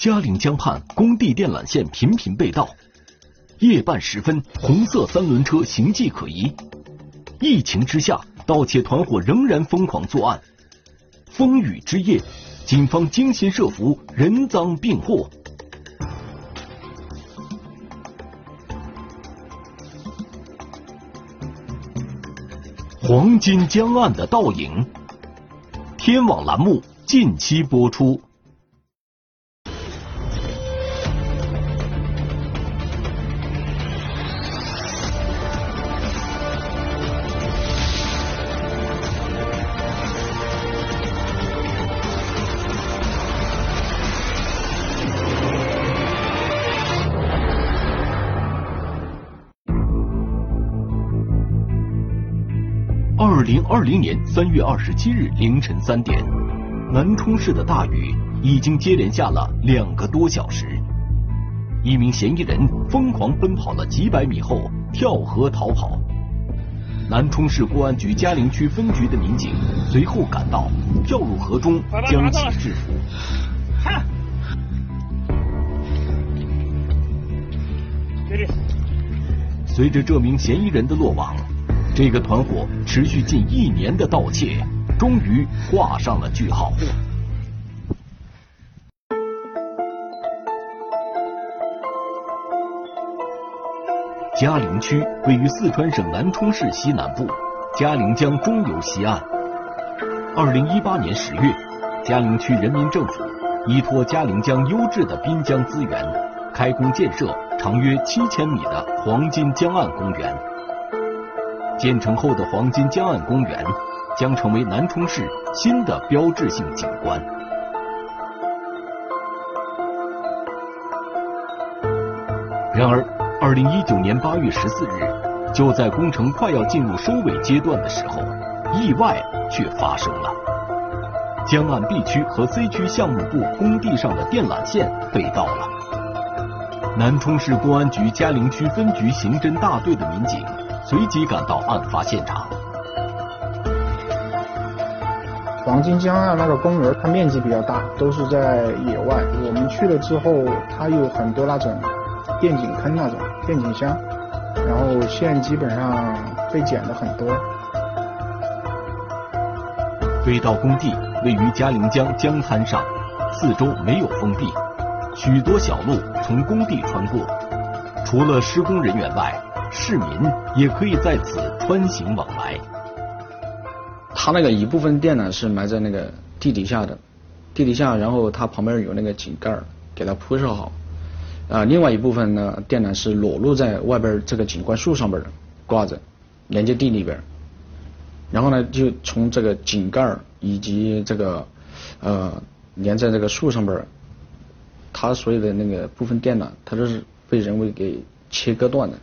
嘉陵江畔工地电缆线频频被盗，夜半时分，红色三轮车形迹可疑。疫情之下，盗窃团伙仍然疯狂作案。风雨之夜，警方精心设伏，人赃并获。黄金江岸的倒影，天网栏目近期播出。二零二零年三月二十七日凌晨三点，南充市的大雨已经接连下了两个多小时。一名嫌疑人疯狂奔跑了几百米后跳河逃跑。南充市公安局嘉陵区分局的民警随后赶到，跳入河中将其制服。随着这名嫌疑人的落网。这个团伙持续近一年的盗窃，终于画上了句号。嘉陵区位于四川省南充市西南部，嘉陵江中游西岸。二零一八年十月，嘉陵区人民政府依托嘉陵江优质的滨江资源，开工建设长约七千米的黄金江岸公园。建成后的黄金江岸公园将成为南充市新的标志性景观。然而，二零一九年八月十四日，就在工程快要进入收尾阶段的时候，意外却发生了。江岸 B 区和 C 区项目部工地上的电缆线被盗了。南充市公安局嘉陵区分局刑侦大队的民警。随即赶到案发现场。黄金江岸那个公园，它面积比较大，都是在野外。我们去了之后，它有很多那种电井坑那种电井箱，然后线基本上被剪的很多。被盗工地位于嘉陵江江滩上，四周没有封闭，许多小路从工地穿过，除了施工人员外。市民也可以在此穿行往来。它那个一部分电缆是埋在那个地底下的，地底下，然后它旁边有那个井盖给它铺设好。啊，另外一部分呢，电缆是裸露在外边这个景观树上边挂着，连接地里边。然后呢，就从这个井盖以及这个呃连在这个树上边，它所有的那个部分电缆，它都是被人为给切割断的。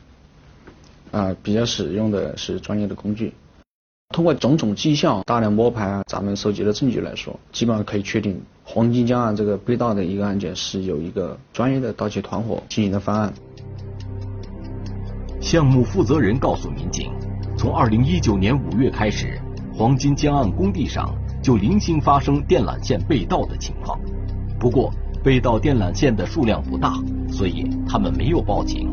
啊，比较使用的是专业的工具。通过种种迹象、大量摸排啊，咱们收集的证据来说，基本上可以确定黄金江岸这个被盗的一个案件是有一个专业的盗窃团伙进行的犯案。项目负责人告诉民警，从二零一九年五月开始，黄金江岸工地上就零星发生电缆线被盗的情况。不过，被盗电缆线的数量不大，所以他们没有报警。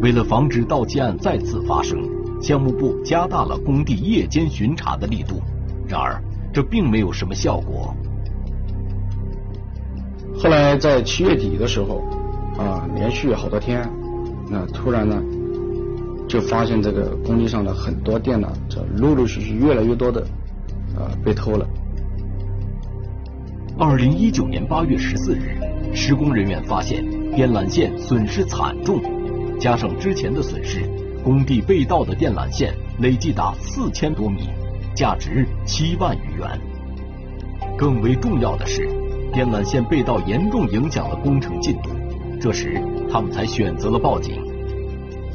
为了防止盗窃案再次发生，项目部加大了工地夜间巡查的力度。然而，这并没有什么效果。后来在七月底的时候，啊，连续好多天，那突然呢，就发现这个工地上的很多电缆，这陆陆续续越来越多的，啊，被偷了。二零一九年八月十四日，施工人员发现电缆线损失惨重。加上之前的损失，工地被盗的电缆线累计达四千多米，价值七万余元。更为重要的是，电缆线被盗严重影响了工程进度，这时他们才选择了报警。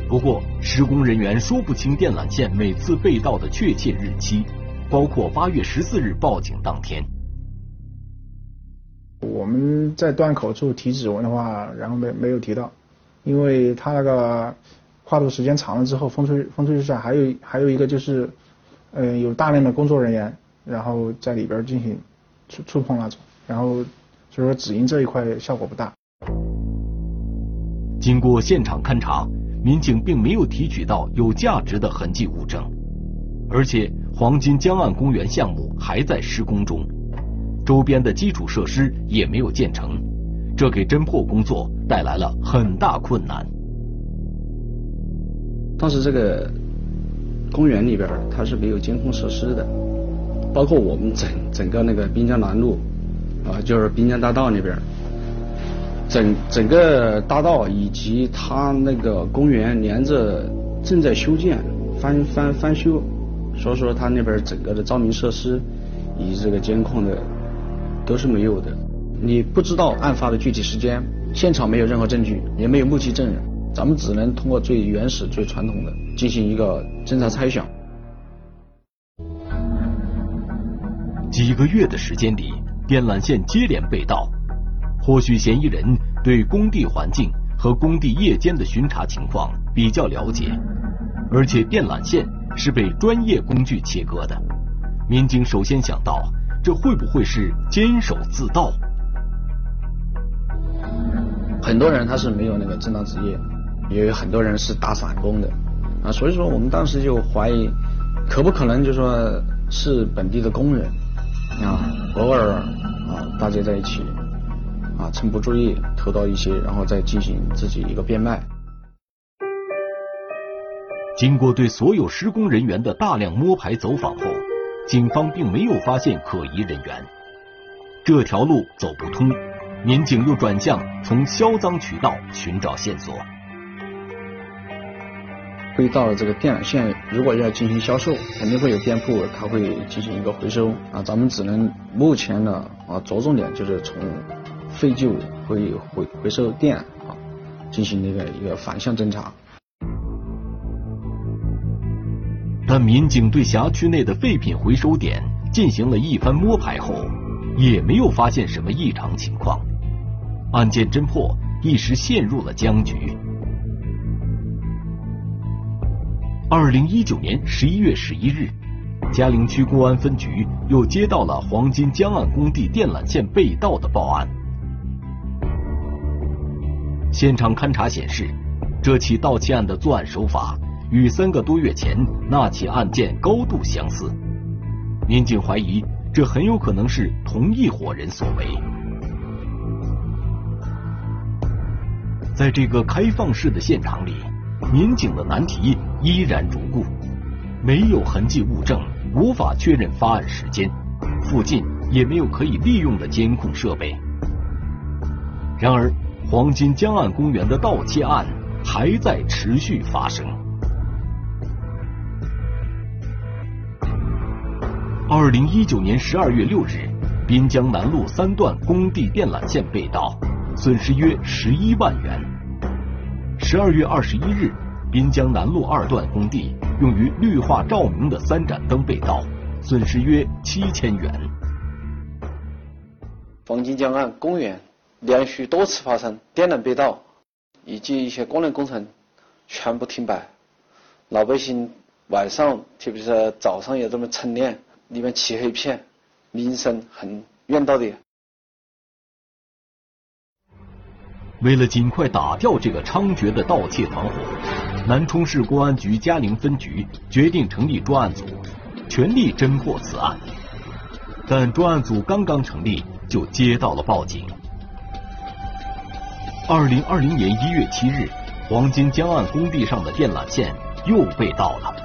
不过，施工人员说不清电缆线每次被盗的确切日期，包括八月十四日报警当天。我们在断口处提指纹的话，然后没没有提到。因为它那个跨度时间长了之后，风吹风吹日晒，还有还有一个就是，呃，有大量的工作人员，然后在里边进行触触碰那种，然后所以说只因这一块效果不大。经过现场勘查，民警并没有提取到有价值的痕迹物证，而且黄金江岸公园项目还在施工中，周边的基础设施也没有建成，这给侦破工作带来了很大困难。当时这个公园里边它是没有监控设施的，包括我们整整个那个滨江南路啊，就是滨江大道那边。整整个大道以及它那个公园连着正在修建翻翻翻修，所以说它那边整个的照明设施以及这个监控的都是没有的。你不知道案发的具体时间，现场没有任何证据，也没有目击证人，咱们只能通过最原始、最传统的进行一个侦查猜想。几个月的时间里，电缆线接连被盗。或许嫌疑人对工地环境和工地夜间的巡查情况比较了解，而且电缆线是被专业工具切割的。民警首先想到，这会不会是监守自盗？很多人他是没有那个正当职业，也有很多人是打散工的啊，所以说我们当时就怀疑，可不可能就说是本地的工人啊，偶尔啊大家在一起。啊，趁不注意偷到一些，然后再进行自己一个变卖。经过对所有施工人员的大量摸排走访后，警方并没有发现可疑人员。这条路走不通，民警又转向从销赃渠道寻找线索。被盗的这个电缆线，如果要进行销售，肯定会有店铺，他会进行一个回收。啊，咱们只能目前呢啊着重点就是从。废旧会回回收店啊，进行那个一个反向侦查。但民警对辖区内的废品回收点进行了一番摸排后，也没有发现什么异常情况，案件侦破一时陷入了僵局。二零一九年十一月十一日，嘉陵区公安分局又接到了黄金江岸工地电缆线被盗的报案。现场勘查显示，这起盗窃案的作案手法与三个多月前那起案件高度相似。民警怀疑，这很有可能是同一伙人所为。在这个开放式的现场里，民警的难题依然如故：没有痕迹物证，无法确认发案时间，附近也没有可以利用的监控设备。然而。黄金江岸公园的盗窃案还在持续发生。二零一九年十二月六日，滨江南路三段工地电缆线被盗，损失约十一万元。十二月二十一日，滨江南路二段工地用于绿化照明的三盏灯被盗，损失约七千元。黄金江岸公园。连续多次发生电缆被盗，以及一些供电工程全部停摆，老百姓晚上特别是早上也这么晨练，里面漆黑一片，名声很冤道的。为了尽快打掉这个猖獗的盗窃团伙，南充市公安局嘉陵分局决定成立专案组，全力侦破此案。但专案组刚刚成立，就接到了报警。二零二零年一月七日，黄金江岸工地上的电缆线又被盗了。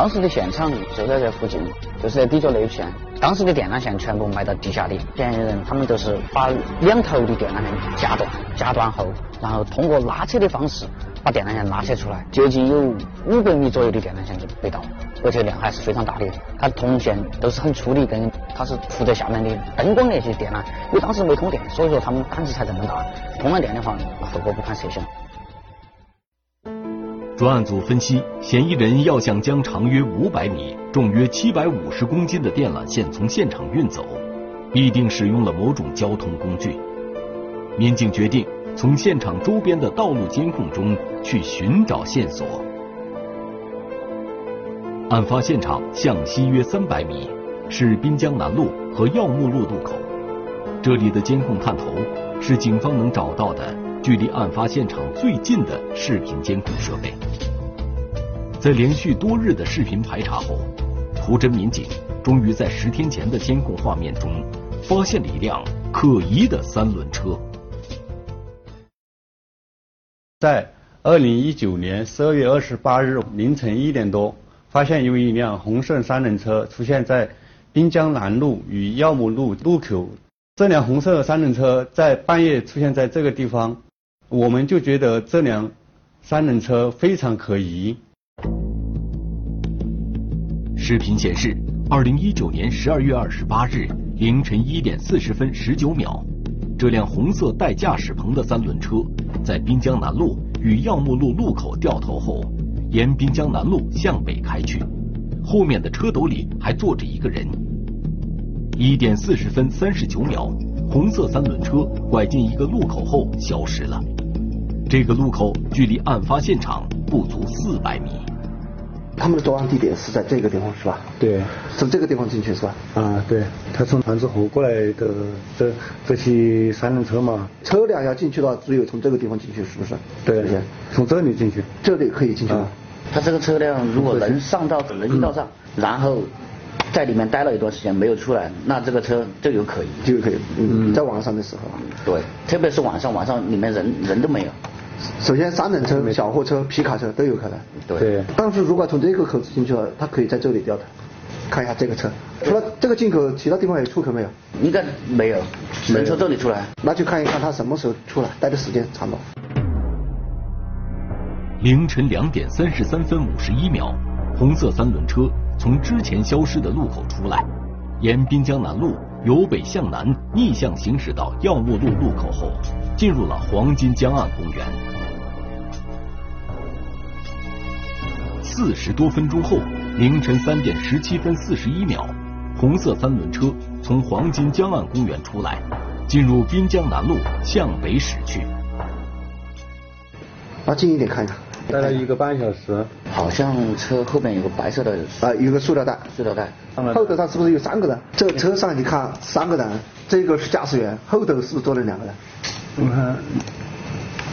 当时的现场就在这附近，就是在地角那一片。当时的电缆线全部埋到地下的，嫌疑人他们就是把两头的电缆线夹断，夹断后，然后通过拉扯的方式把电缆线拉扯出来，接近有五百米左右的电缆线就被盗。而且量还是非常大的，它铜线都是很粗的，跟它是铺在下面的灯光那些电缆，因为当时没通电，所以说他们胆子才这么大。通了电的话，后果不堪设想。专案组分析，嫌疑人要想将长约五百米、重约七百五十公斤的电缆线从现场运走，必定使用了某种交通工具。民警决定从现场周边的道路监控中去寻找线索。案发现场向西约三百米，是滨江南路和耀木路路口。这里的监控探头是警方能找到的距离案发现场最近的视频监控设备。在连续多日的视频排查后，图侦民警终于在十天前的监控画面中发现了一辆可疑的三轮车。在二零一九年十二月二十八日凌晨一点多，发现有一辆红色三轮车出现在滨江南路与耀木路路口。这辆红色三轮车在半夜出现在这个地方，我们就觉得这辆三轮车非常可疑。视频显示，二零一九年十二月二十八日凌晨一点四十分十九秒，这辆红色带驾驶棚的三轮车在滨江南路与耀木路路口掉头后，沿滨江南路向北开去，后面的车斗里还坐着一个人。一点四十分三十九秒，红色三轮车拐进一个路口后消失了。这个路口距离案发现场不足四百米。他们的作案地点是在这个地方是吧？对，从这个地方进去是吧？啊，对，他从团子湖过来的这这些三轮车嘛。车辆要进去的话，只有从这个地方进去，是不是？对，从这里进去。这里可以进去吗？他这个车辆如果能上到人行道上，然后。在里面待了一段时间没有出来，那这个车就有可疑，就有可疑。嗯，在晚上的时候。对，特别是晚上，晚上里面人人都没有。首先，三轮车、小货车、皮卡车都有可能。对。但是如果从这个口子进去了，他可以在这里掉的。看一下这个车，除了这个进口，其他地方有出口没有？应该没有，能从这里出来。那就看一看他什么时候出来，待的时间长短。凌晨两点三十三分五十一秒，红色三轮车。从之前消失的路口出来，沿滨江南路由北向南逆向行驶到耀木路路口后，进入了黄金江岸公园。四十多分钟后，凌晨三点十七分四十一秒，红色三轮车从黄金江岸公园出来，进入滨江南路向北驶去。啊，近一点看一下。待了一个半小时，好像车后面有个白色的啊，有个塑料袋，塑料袋。后头上是不是有三个人？这车上你看三个人，这个是驾驶员，后头是不是坐了两个人？我看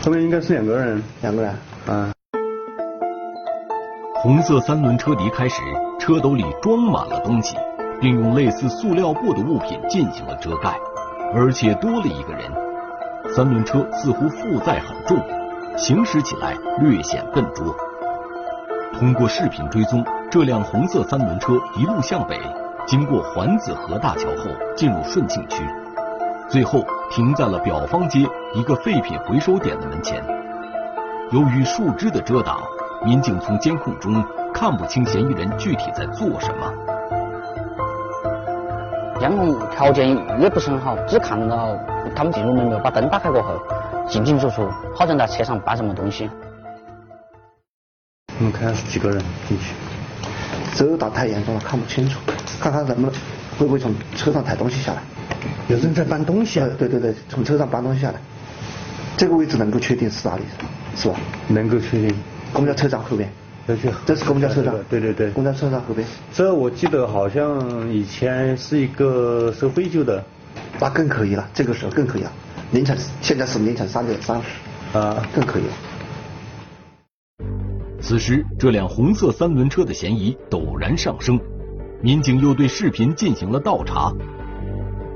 后面应该是两个人，两个人。啊。红色三轮车离开时，车斗里装满了东西，并用类似塑料布的物品进行了遮盖，而且多了一个人。三轮车似乎负载很重。行驶起来略显笨拙。通过视频追踪，这辆红色三轮车一路向北，经过环子河大桥后进入顺庆区，最后停在了表坊街一个废品回收点的门前。由于树枝的遮挡，民警从监控中看不清嫌疑人具体在做什么。监控条件也不是很好，只看到他们进入门后把灯打开过后。进进出出，好像在车上搬什么东西。我们看是几个人进去？遮挡太严重了，看不清楚。看看能不能会不会从车上抬东西下来？有人在搬东西啊？对对对，从车上搬东西下来。这个位置能够确定是哪里？是吧？能够确定。公交车站后边。这是公交车站。对对对。公交车站后边。这我记得好像以前是一个收废旧的。那更可疑了，这个时候更可疑了。凌晨，现在是凌晨三点三十，啊，更可以了。此时，这辆红色三轮车的嫌疑陡然上升，民警又对视频进行了倒查。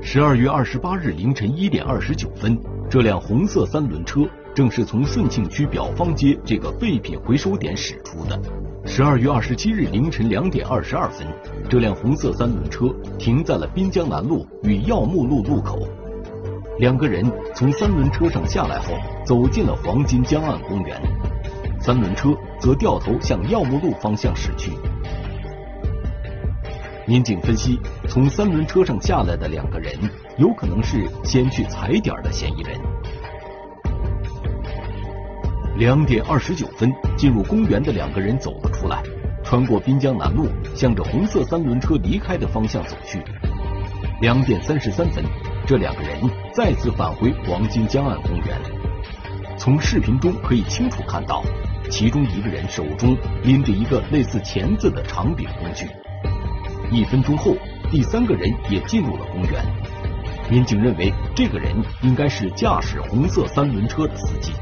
十二月二十八日凌晨一点二十九分，这辆红色三轮车正是从顺庆区表坊街这个废品回收点驶出的。十二月二十七日凌晨两点二十二分，这辆红色三轮车停在了滨江南路与耀木路路口。两个人从三轮车上下来后，走进了黄金江岸公园。三轮车则掉头向耀木路方向驶去。民警分析，从三轮车上下来的两个人，有可能是先去踩点的嫌疑人。两点二十九分，进入公园的两个人走了出来，穿过滨江南路，向着红色三轮车离开的方向走去。两点三十三分。这两个人再次返回黄金江岸公园。从视频中可以清楚看到，其中一个人手中拎着一个类似钳子的长柄工具。一分钟后，第三个人也进入了公园。民警认为，这个人应该是驾驶红色三轮车的司机。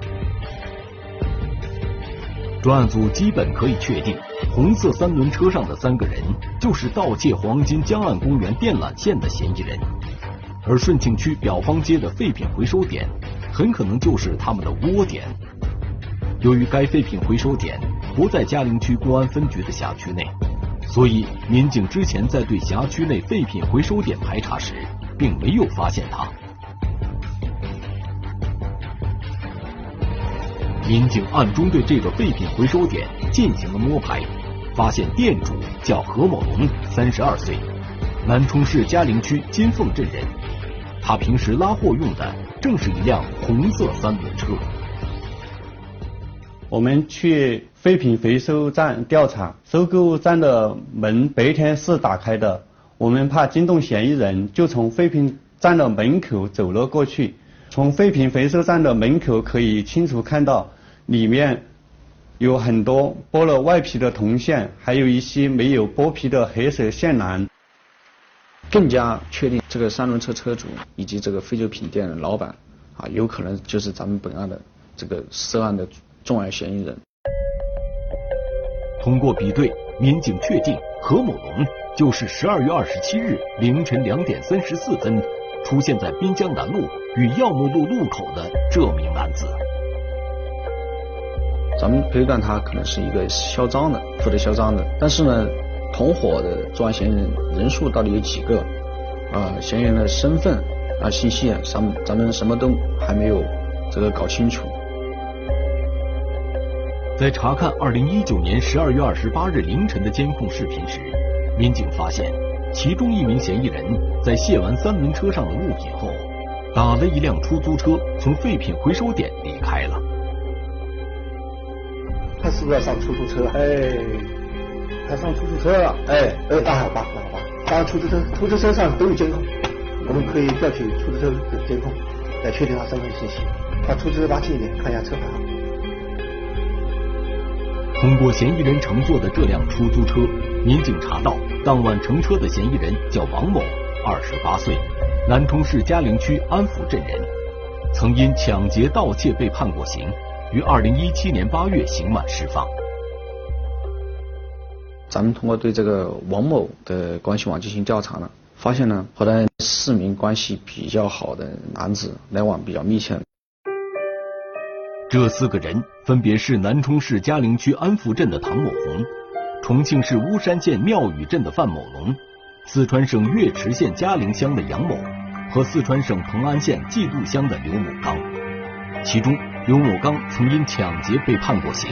专案组基本可以确定，红色三轮车上的三个人就是盗窃黄金江岸公园电缆线的嫌疑人，而顺庆区表坊街的废品回收点很可能就是他们的窝点。由于该废品回收点不在嘉陵区公安分局的辖区内，所以民警之前在对辖区内废品回收点排查时，并没有发现他。民警暗中对这个废品回收点进行了摸排，发现店主叫何某龙，三十二岁，南充市嘉陵区金凤镇人。他平时拉货用的正是一辆红色三轮车。我们去废品回收站调查，收购站的门白天是打开的，我们怕惊动嫌疑人，就从废品站的门口走了过去。从废品回收站的门口可以清楚看到。里面有很多剥了外皮的铜线，还有一些没有剥皮的黑色线缆。更加确定这个三轮车车主以及这个废旧品店的老板啊，有可能就是咱们本案的这个涉案的重案嫌疑人。通过比对，民警确定何某龙就是十二月二十七日凌晨两点三十四分出现在滨江南路与耀目路路口的这名男子。咱们推断他可能是一个嚣张的，负责嚣张的。但是呢，同伙的作案嫌疑人人数到底有几个？啊，嫌疑人的身份啊信息，咱们咱们什么都还没有这个搞清楚。在查看二零一九年十二月二十八日凌晨的监控视频时，民警发现其中一名嫌疑人在卸完三轮车上的物品后，打了一辆出租车从废品回收点离开了。他是不是要上出租车？哎，他上出租车了。哎，哎，那好吧，那好吧。当然，出租车，出租车上都有监控，我们可以调取出租车的监控，来确定他身份信息。把出租车拉近一点，看一下车牌号。通过嫌疑人乘坐的这辆出租车，民警查到当晚乘车的嫌疑人叫王某，二十八岁，南充市嘉陵区安福镇人，曾因抢劫、盗窃被判过刑。于二零一七年八月刑满释放。咱们通过对这个王某的关系网进行调查呢，发现呢和他四名关系比较好的男子来往比较密切。这四个人分别是南充市嘉陵区安福镇的唐某红，重庆市巫山县庙宇镇的范某龙，四川省岳池县嘉陵乡的杨某和四川省蓬安县季度乡的刘某刚，其中。刘某刚曾因抢劫被判过刑，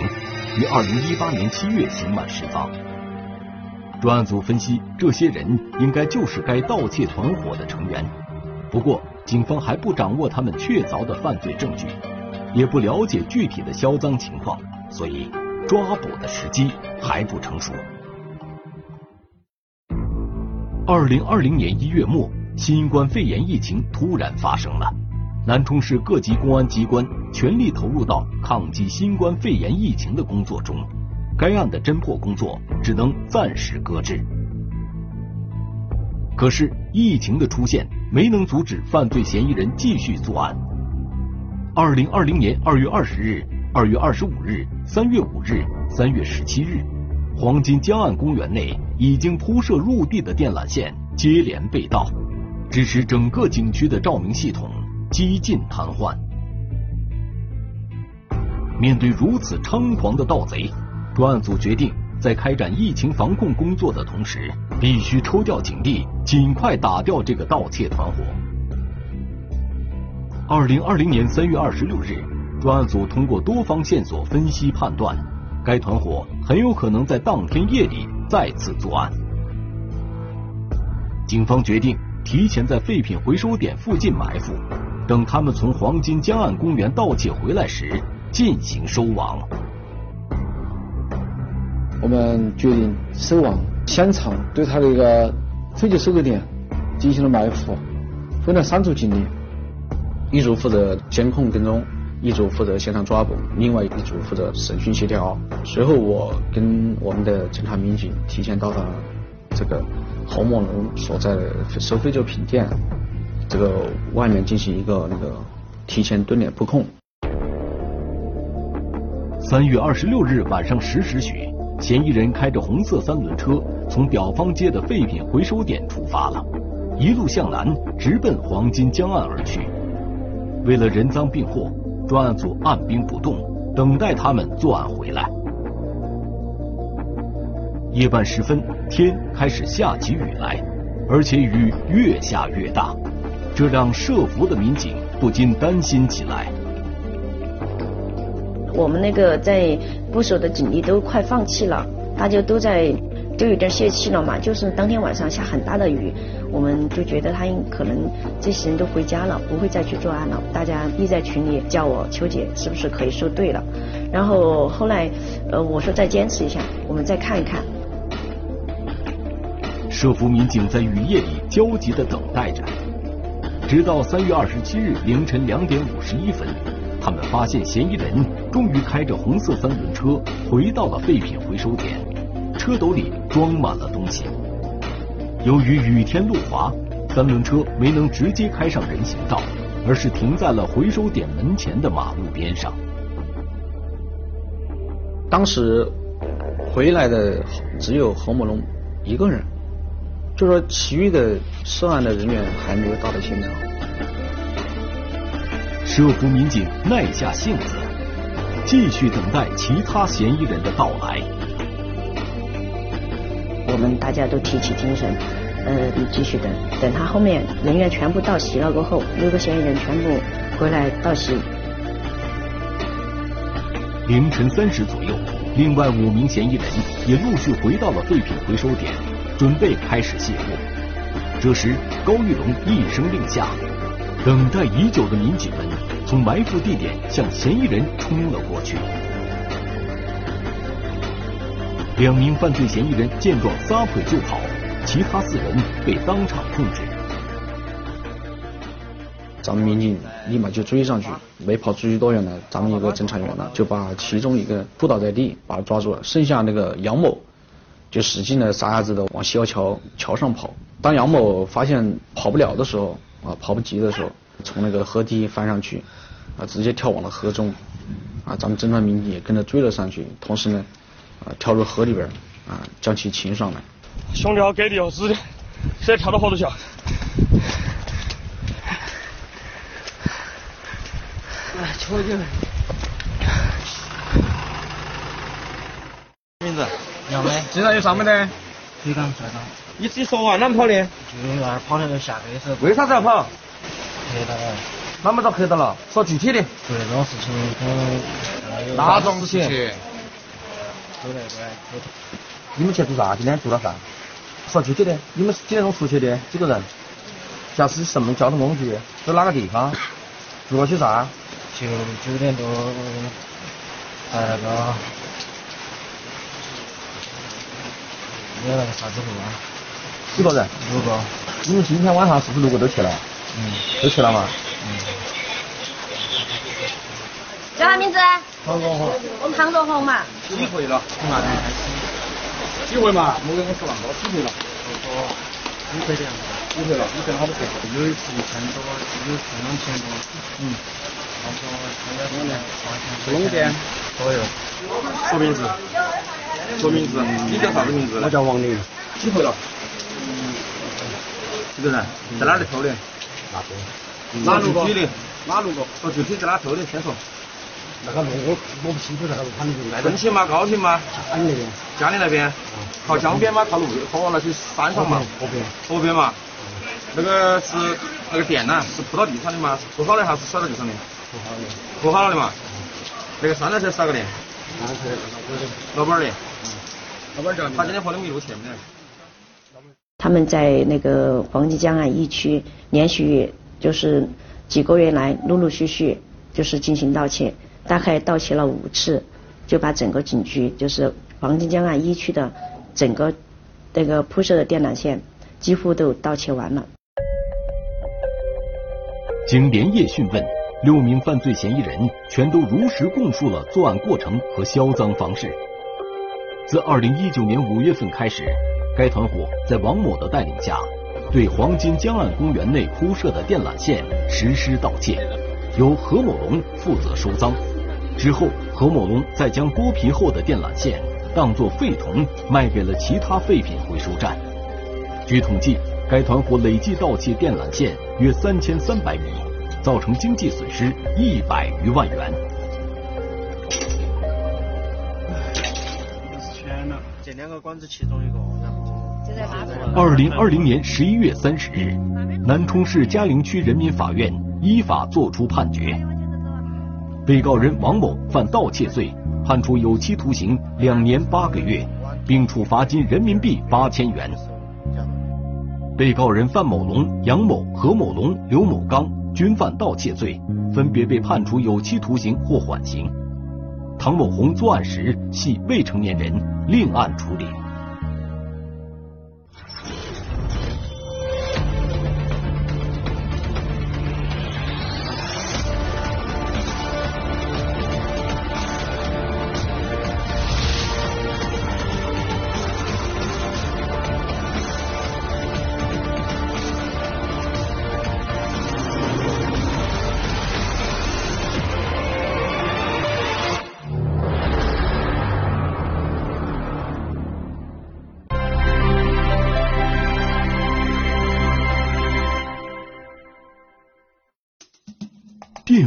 于二零一八年七月刑满释放。专案组分析，这些人应该就是该盗窃团伙的成员。不过，警方还不掌握他们确凿的犯罪证据，也不了解具体的销赃情况，所以抓捕的时机还不成熟。二零二零年一月末，新冠肺炎疫情突然发生了。南充市各级公安机关全力投入到抗击新冠肺炎疫情的工作中，该案的侦破工作只能暂时搁置。可是疫情的出现没能阻止犯罪嫌疑人继续作案。二零二零年二月二十日、二月二十五日、三月五日、三月十七日，黄金江岸公园内已经铺设入地的电缆线接连被盗，致使整个景区的照明系统。几近瘫痪。面对如此猖狂的盗贼，专案组决定在开展疫情防控工作的同时，必须抽调警力，尽快打掉这个盗窃团伙。二零二零年三月二十六日，专案组通过多方线索分析判断，该团伙很有可能在当天夜里再次作案。警方决定提前在废品回收点附近埋伏。等他们从黄金江岸公园盗窃回来时，进行收网。我们决定收网，现场对他那个废旧收购点进行了埋伏，分了三组警力，一组负责监控跟踪，一组负责现场抓捕，另外一组负责审讯协调。随后，我跟我们的侦查民警提前到达这个侯某龙所在的收废旧品店这个外面进行一个那个提前蹲点布控。三月二十六日晚上十时许，嫌疑人开着红色三轮车从表坊街的废品回收点出发了，一路向南，直奔黄金江岸而去。为了人赃并获，专案组按兵不动，等待他们作案回来。夜半时分，天开始下起雨来，而且雨越下越大，这让涉福的民警不禁担心起来。我们那个在部署的警力都快放弃了，大家都在都有点泄气了嘛。就是当天晚上下很大的雨，我们就觉得他可能这些人都回家了，不会再去作案了。大家一在群里叫我秋姐是不是可以说对了？然后后来呃我说再坚持一下，我们再看一看。涉福民警在雨夜里焦急地等待着，直到三月二十七日凌晨两点五十一分。他们发现嫌疑人终于开着红色三轮车回到了废品回收点，车斗里装满了东西。由于雨天路滑，三轮车没能直接开上人行道，而是停在了回收点门前的马路边上。当时回来的只有侯某龙一个人，就说其余的涉案的人员还没有到达现场。涉福民警耐下性子，继续等待其他嫌疑人的到来。我们大家都提起精神，呃，继续等，等他后面人员全部到齐了过后，六个嫌疑人全部回来到齐。凌晨三时左右，另外五名嫌疑人也陆续回到了废品回收点，准备开始卸货。这时，高玉龙一声令下。等待已久的民警们从埋伏地点向嫌疑人冲了过去。两名犯罪嫌疑人见状撒腿就跑，其他四人被当场控制。咱们民警立马就追上去，没跑出去多远呢，咱们一个侦查员呢就把其中一个扑倒在地，把他抓住了。剩下那个杨某就使劲的撒丫子的往西窑桥桥上跑。当杨某发现跑不了的时候。啊，跑不及的时候，从那个河堤翻上去，啊，直接跳往了河中，啊，咱们侦查民警也跟着追了上去，同时呢，啊，跳入河里边，啊，将其擒上来。兄弟好给力哦，直接直接跳到河头去。哎，求你了。名字？杨梅。经常有上没的？队长，队长。你自己说话，哪么跑的？就那儿跑那个下黑时候。为啥子要跑？黑到了。哪么遭黑到了？说具体的。做那种事情，可能。哪种事情？都来管。你们去做啥？今天做了啥？说具体的。你们几点钟出去的？几个人？驾驶什么交通工具？在哪个地方？做了些啥？九九点多，在那个。有那个啥子路啊？几个人？六个。你们今天晚上是不是六个都去了？嗯。都去了嘛？嗯。叫啥名字？唐国红。唐国红嘛。几回了？从那边开始。几回嘛？没跟我说那么多，几回了？哦，几回的？几回了？你挣好多钱？有一次一千多，有一次两千多。嗯。差不多三千多呢，八千。龙店。左右。说名字。说名字，你叫啥子名字？我叫王林。几回了？几个人？在哪里偷的？哪边？哪路具体哪路个？说具体在哪偷的？先说。那个路我我不清楚那个路，反正正新吗？高新吗？家里那边。家里那边。靠江边吗？靠路靠那些山上嘛？河边。河边嘛。那个是那个电缆是铺到地上的吗？铺好的还是甩到地上的？铺好的。铺好了的嘛。那个三轮车是哪个的？老板的。老板叫他今天跑那么一路去没他们在那个黄金江岸一区连续就是几个月来陆陆续续就是进行盗窃，大概盗窃了五次，就把整个景区就是黄金江岸一区的整个那个铺设的电缆线几乎都盗窃完了。经连夜讯问，六名犯罪嫌疑人全都如实供述了作案过程和销赃方式。自二零一九年五月份开始，该团伙在王某的带领下，对黄金江岸公园内铺设的电缆线实施盗窃，由何某龙负责收赃。之后，何某龙再将剥皮后的电缆线当作废铜卖给了其他废品回收站。据统计，该团伙累计盗窃电缆线约三千三百米，造成经济损失一百余万元。这两个管子其中一个，然后二零二零年十一月三十日，南充市嘉陵区人民法院依法作出判决，被告人王某犯盗窃罪，判处有期徒刑两年八个月，并处罚金人民币八千元。被告人范某龙、杨某、何某龙、刘某刚均犯盗窃罪，分别被判处有期徒刑或缓刑。唐某红作案时系未成年人，另案处理。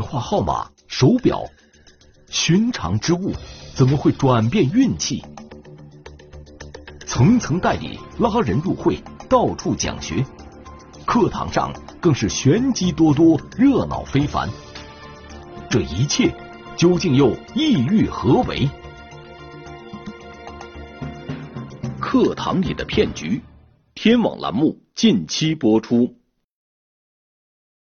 电话号码、手表，寻常之物怎么会转变运气？层层代理拉人入会，到处讲学，课堂上更是玄机多多，热闹非凡。这一切究竟又意欲何为？课堂里的骗局，天网栏目近期播出。